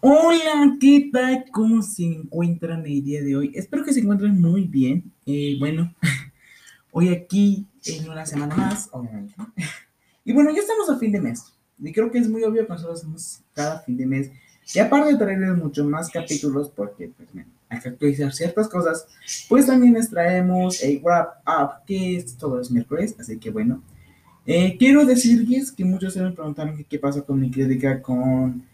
Hola, ¿qué tal? ¿Cómo se encuentran el día de hoy? Espero que se encuentren muy bien. Eh, bueno, hoy aquí en una semana más, obviamente. Y bueno, ya estamos a fin de mes. Y creo que es muy obvio que nosotros hacemos cada fin de mes. Y aparte de traerles muchos más capítulos, porque pues, bueno, hay que actualizar ciertas cosas, pues también les traemos el wrap up, que es todos los miércoles. Así que bueno, eh, quiero decirles que muchos se me preguntaron qué pasó con mi crítica con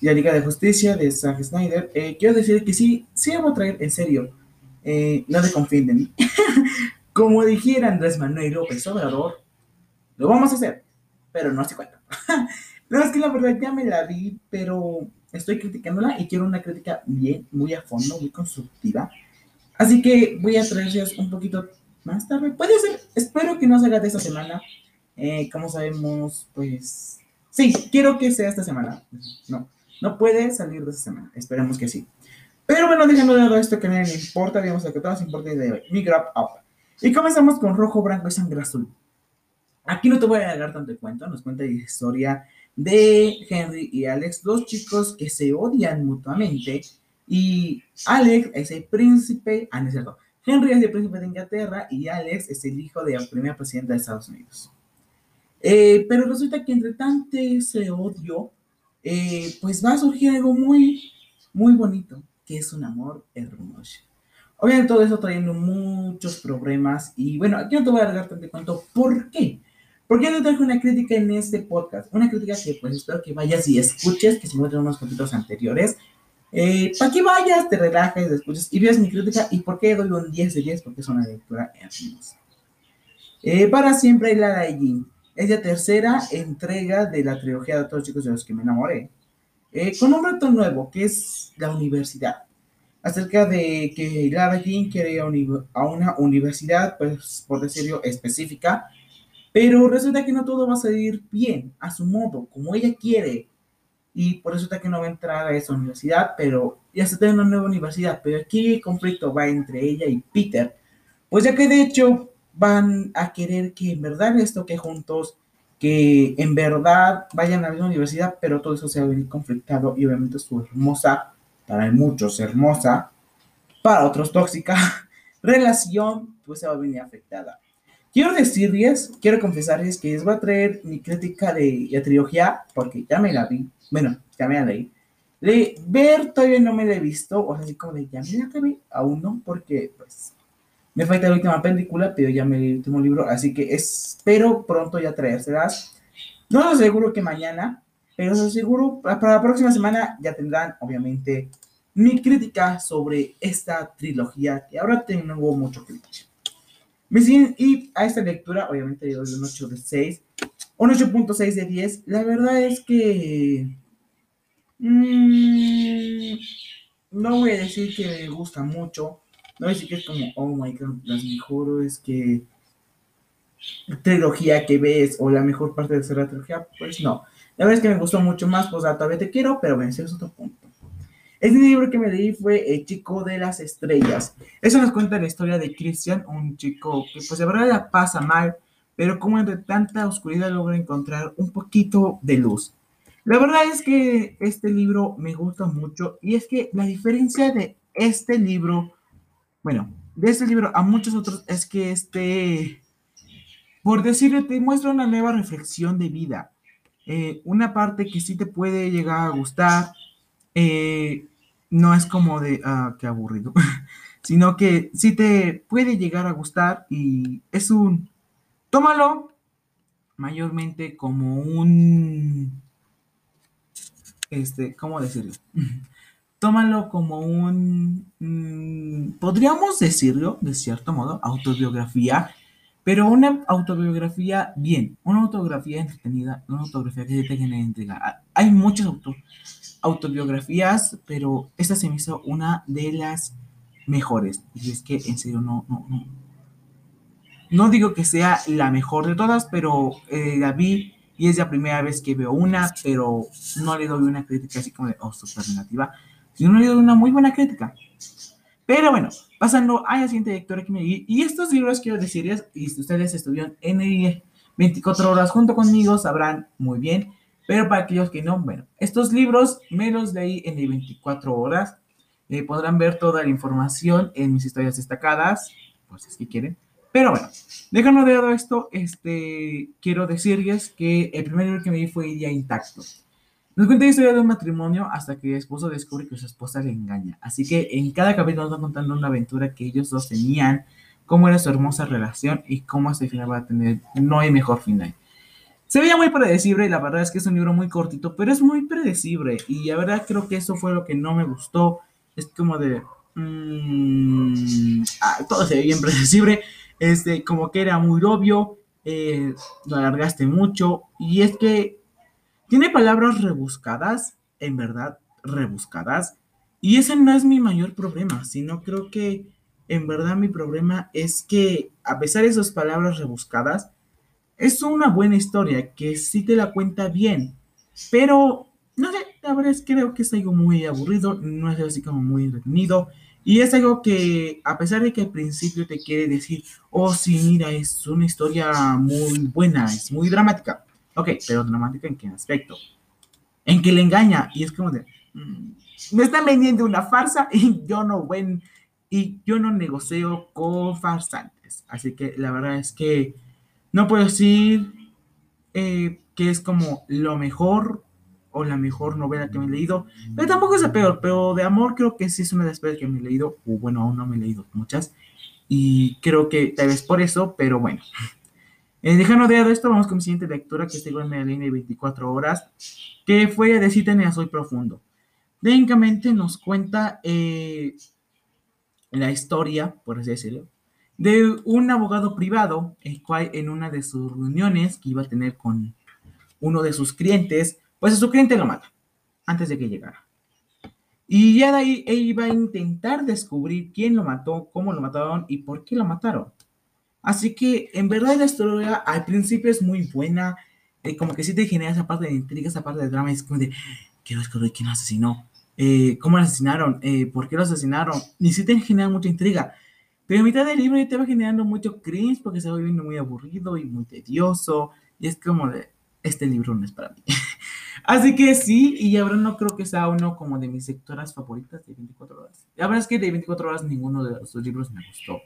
la Liga de Justicia de Zack Snyder, eh, quiero decir que sí, sí vamos a traer en serio. Eh, no se confíen de mí. Como dijera Andrés Manuel López Obrador, lo vamos a hacer, pero no se cuenta. no, es que la verdad ya me la vi, pero estoy criticándola y quiero una crítica bien, muy a fondo, muy constructiva. Así que voy a traerles un poquito más tarde. Puede ser, espero que no salga de esta semana. Eh, como sabemos, pues Sí, quiero que sea esta semana. No, no puede salir de esta semana. Esperemos que sí. Pero bueno, dejando de lado esto que no me importa, vamos a que todo nos importa de hoy. Mi Grab Up. Y comenzamos con rojo, blanco y sangre azul. Aquí no te voy a dar tanto de cuento, nos cuenta la historia de Henry y Alex, dos chicos que se odian mutuamente. Y Alex es el príncipe, ah, no es cierto. Henry es el príncipe de Inglaterra y Alex es el hijo de la primera presidenta de Estados Unidos. Eh, pero resulta que entre tanto ese odio, eh, pues va a surgir algo muy, muy bonito, que es un amor hermoso. Obviamente todo eso trayendo muchos problemas y bueno, aquí no te voy a dar tanto cuento por qué. Porque te traigo una crítica en este podcast, una crítica que pues espero que vayas y escuches, que se muestran unos capítulos anteriores, eh, para que vayas, te relajes, escuches y veas mi crítica y por qué doy un 10 de 10, porque es una lectura hermosa. para siempre la de es la tercera entrega de la trilogía de todos los chicos de los que me enamoré, eh, con un reto nuevo, que es la universidad. Acerca de que Lara Jean quiere a una universidad, pues por decirlo, específica, pero resulta que no todo va a salir bien, a su modo, como ella quiere. Y por está que no va a entrar a esa universidad, pero ya se tiene una nueva universidad. Pero aquí el conflicto va entre ella y Peter, pues ya que de hecho van a querer que en verdad les toque juntos, que en verdad vayan a la misma universidad, pero todo eso se va a venir conflictado y obviamente su hermosa, para muchos hermosa, para otros tóxica relación, pues se va a venir afectada. Quiero decirles, quiero confesarles que les voy a traer mi crítica de la trilogía, porque ya me la vi, bueno, ya me la leí. Le, ver todavía no me la he visto, o sea, así como de ya me la acabé, aún no, porque pues me falta la última película, pero ya me el último libro, así que espero pronto ya traérselas. No lo aseguro que mañana, pero os aseguro para la próxima semana ya tendrán, obviamente, mi crítica sobre esta trilogía, que ahora tengo mucho decir. Me siguen y a esta lectura, obviamente, yo doy un 8 de 6, un 8.6 de 10. La verdad es que. Mmm, no voy a decir que me gusta mucho no decir que es como, oh my god, las mejores que trilogía que ves o la mejor parte de esa trilogía, pues no. La verdad es que me gustó mucho más, pues todavía te quiero, pero ese es otro punto. Este libro que me leí fue El chico de las estrellas. Eso nos cuenta la historia de Christian, un chico que pues de verdad la pasa mal, pero como entre tanta oscuridad logra encontrar un poquito de luz. La verdad es que este libro me gusta mucho y es que la diferencia de este libro bueno, de este libro a muchos otros es que este, por decirlo, te muestra una nueva reflexión de vida. Eh, una parte que sí te puede llegar a gustar, eh, no es como de, ah, qué aburrido, sino que sí te puede llegar a gustar y es un, tómalo mayormente como un, este, ¿cómo decirlo? Tómalo como un, mm, podríamos decirlo, de cierto modo, autobiografía, pero una autobiografía bien, una autobiografía entretenida, una autobiografía que te genere entrega. Hay muchas autobiografías, pero esta se me hizo una de las mejores. Y es que, en serio, no, no, no. No digo que sea la mejor de todas, pero eh, la vi y es la primera vez que veo una, pero no le doy una crítica así como de, oh, super negativa y uno le dio una muy buena crítica. Pero bueno, pasando a la siguiente lectura que me di, y estos libros quiero decirles, y si ustedes estuvieron en el 24 horas junto conmigo, sabrán muy bien Pero para aquellos que no, bueno, estos libros me los leí en 24 horas. Eh, podrán ver toda la información en mis historias destacadas, pues si es que quieren. Pero bueno, dejando de lado esto, este, quiero decirles que el primer libro que me di fue Día Intacto. Nos cuenta la historia de un matrimonio hasta que el esposo descubre que su esposa le engaña. Así que en cada capítulo nos va contando una aventura que ellos dos tenían, cómo era su hermosa relación y cómo hasta final va a tener, no hay mejor final. Se veía muy predecible y la verdad es que es un libro muy cortito, pero es muy predecible y la verdad creo que eso fue lo que no me gustó. Es como de... Mmm, ah, todo se ve bien predecible este, como que era muy obvio, eh, lo alargaste mucho, y es que tiene palabras rebuscadas, en verdad, rebuscadas, y ese no es mi mayor problema, sino creo que en verdad mi problema es que a pesar de esas palabras rebuscadas, es una buena historia que sí te la cuenta bien, pero no sé, la verdad es que creo que es algo muy aburrido, no es así como muy entretenido. Y es algo que, a pesar de que al principio te quiere decir, oh, sí, mira, es una historia muy buena, es muy dramática. Ok, pero dramática en qué aspecto? En que le engaña. Y es como de, mm, me están vendiendo una farsa y yo no ven, y yo no negocio con farsantes. Así que la verdad es que no puedo decir eh, que es como lo mejor o la mejor novela que me he leído, pero tampoco es la peor, pero de amor creo que sí es una de las peores que me he leído, o bueno, aún no me he leído muchas, y creo que tal vez por eso, pero bueno. Eh, dejando de lado esto, vamos con mi siguiente lectura, que es igual en la línea de 24 horas, que fue de Cita en Soy Profundo. Técnicamente nos cuenta eh, la historia, por así decirlo, de un abogado privado, el cual en una de sus reuniones que iba a tener con uno de sus clientes, pues su cliente lo mata antes de que llegara. Y ya de ahí él iba a intentar descubrir quién lo mató, cómo lo mataron y por qué lo mataron. Así que en verdad la historia al principio es muy buena, eh, como que sí te genera esa parte de intriga, esa parte de drama, es como de, quiero descubrir quién lo asesinó, eh, cómo lo asesinaron, eh, por qué lo asesinaron, y sí te genera mucha intriga. Pero a mitad del libro ya te va generando mucho cringe porque se va viendo muy aburrido y muy tedioso, y es como de, este libro no es para mí. Así que sí, y ahora no creo que sea uno como de mis sectoras favoritas de 24 horas. La verdad es que de 24 horas ninguno de los libros me gustó.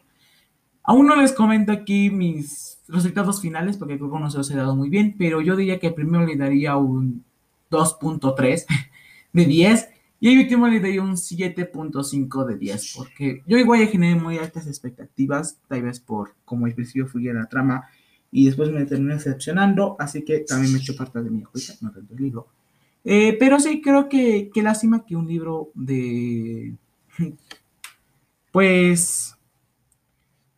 Aún no les comento aquí mis resultados finales porque creo que no se los he dado muy bien, pero yo diría que primero le daría un 2.3 de 10 y el último le daría un 7.5 de 10 porque yo igual ya generé muy altas expectativas, tal vez por como al principio fui a la trama y después me terminé decepcionando, así que también me he hecho parte de mi juicio, no tanto el libro. Eh, pero sí, creo que, que lástima que un libro de... Pues...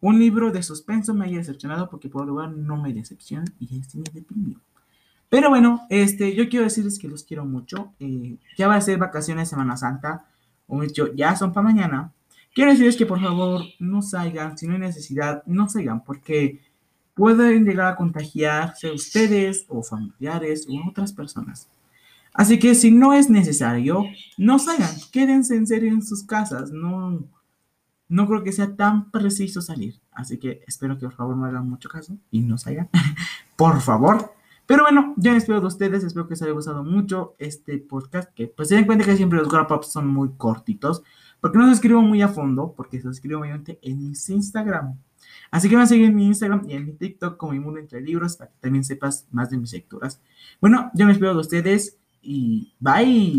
Un libro de suspenso me haya decepcionado porque por lugar no me decepciona y este me deprimió. Pero bueno, este, yo quiero decirles que los quiero mucho. Eh, ya va a ser vacaciones Semana Santa. O hecho, ya son para mañana. Quiero decirles que por favor no salgan. Si no hay necesidad, no salgan. Porque pueden llegar a contagiarse ustedes o familiares o otras personas. Así que si no es necesario, no salgan, quédense en serio en sus casas, no, no creo que sea tan preciso salir. Así que espero que por favor no hagan mucho caso y no salgan, por favor. Pero bueno, yo me espero de ustedes, espero que les haya gustado mucho este podcast, que pues se den cuenta que siempre los wrap ups son muy cortitos, porque no los escribo muy a fondo, porque se los escribo obviamente en mis Instagram. Así que van a seguir en mi Instagram y en mi TikTok como mi mundo entre libros para que también sepas más de mis lecturas. Bueno, yo me espero de ustedes y bye.